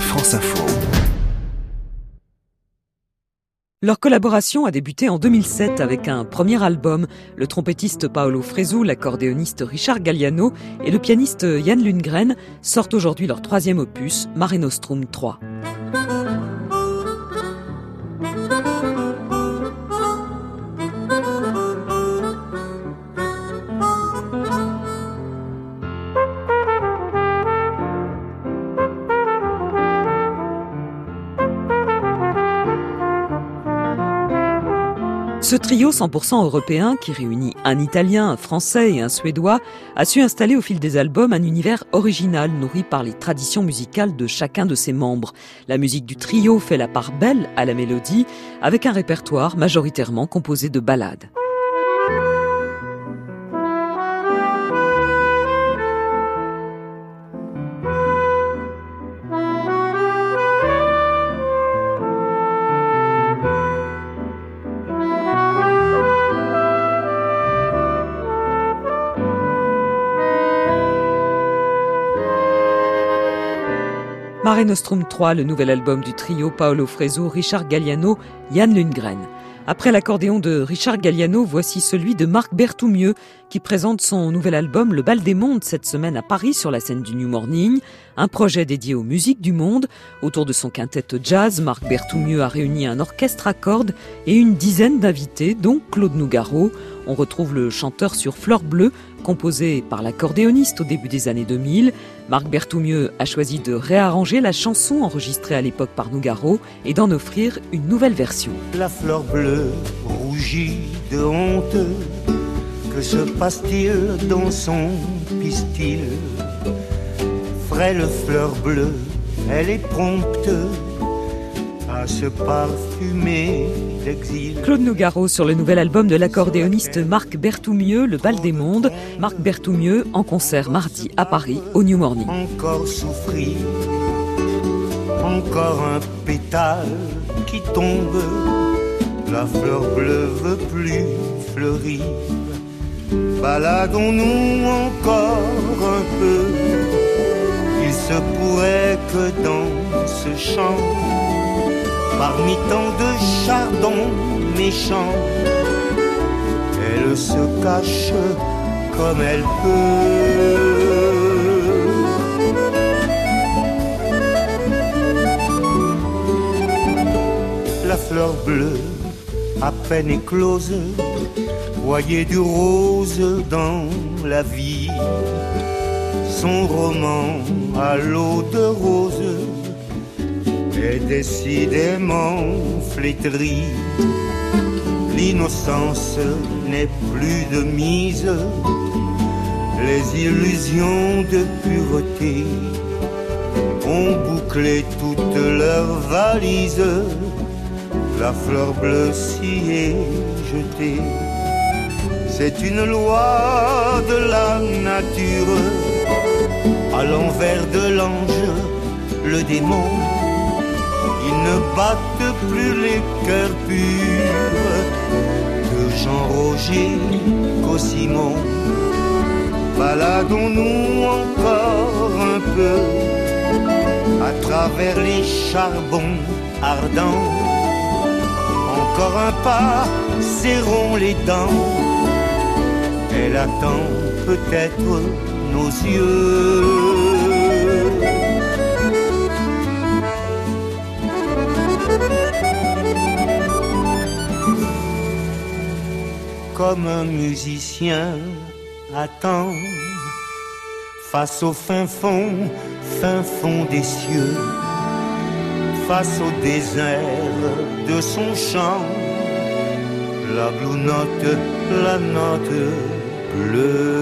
France Info. Leur collaboration a débuté en 2007 avec un premier album. Le trompettiste Paolo Fresu, l'accordéoniste Richard Galliano et le pianiste Yann Lundgren sortent aujourd'hui leur troisième opus, Mare Nostrum 3. Ce trio 100% européen, qui réunit un Italien, un Français et un Suédois, a su installer au fil des albums un univers original nourri par les traditions musicales de chacun de ses membres. La musique du trio fait la part belle à la mélodie, avec un répertoire majoritairement composé de ballades. Mare Nostrum 3, le nouvel album du trio Paolo Freso, Richard Galliano, Yann Lundgren. Après l'accordéon de Richard Galliano, voici celui de Marc Berthoumieux, qui présente son nouvel album Le Bal des Mondes cette semaine à Paris sur la scène du New Morning, un projet dédié aux musiques du monde. Autour de son quintet jazz, Marc Berthoumieux a réuni un orchestre à cordes et une dizaine d'invités, dont Claude Nougaro. On retrouve le chanteur sur Fleur Bleue, composé par l'accordéoniste au début des années 2000. Marc Berthoumieux a choisi de réarranger la chanson enregistrée à l'époque par Nougaro et d'en offrir une nouvelle version. La fleur bleue rougit de honte, que se passe-t-il dans son pistil? Frêle fleur bleue, elle est prompte à se parfumer Claude Nougaro sur le nouvel album de l'accordéoniste Marc Berthoumieux, Le Bal des Mondes. Marc Berthoumieux en concert mardi à Paris au New Morning. Encore souffrir, encore un pétale qui tombe. La fleur bleue veut plus fleurir. Baladons-nous encore un peu. Il se pourrait que dans ce champ Parmi tant de chardons méchants, elle se cache comme elle peut. La fleur bleue, à peine éclose, voyait du rose dans la vie. Son roman à l'eau de rose est décidément flétrie. L'innocence n'est plus de mise, les illusions de pureté ont bouclé toutes leurs valises. La fleur bleue s'y est jetée. C'est une loi de la nature, à l'envers de l'ange, le démon ils ne battent plus les cœurs purs que Jean-Roger Simon. Baladons-nous encore un peu à travers les charbons ardents. Encore un pas, serrons les dents. Elle attend peut-être nos yeux. Comme un musicien attend. Face au fin fond, fin fond des cieux, face au désert de son chant, la blue note, la note bleue.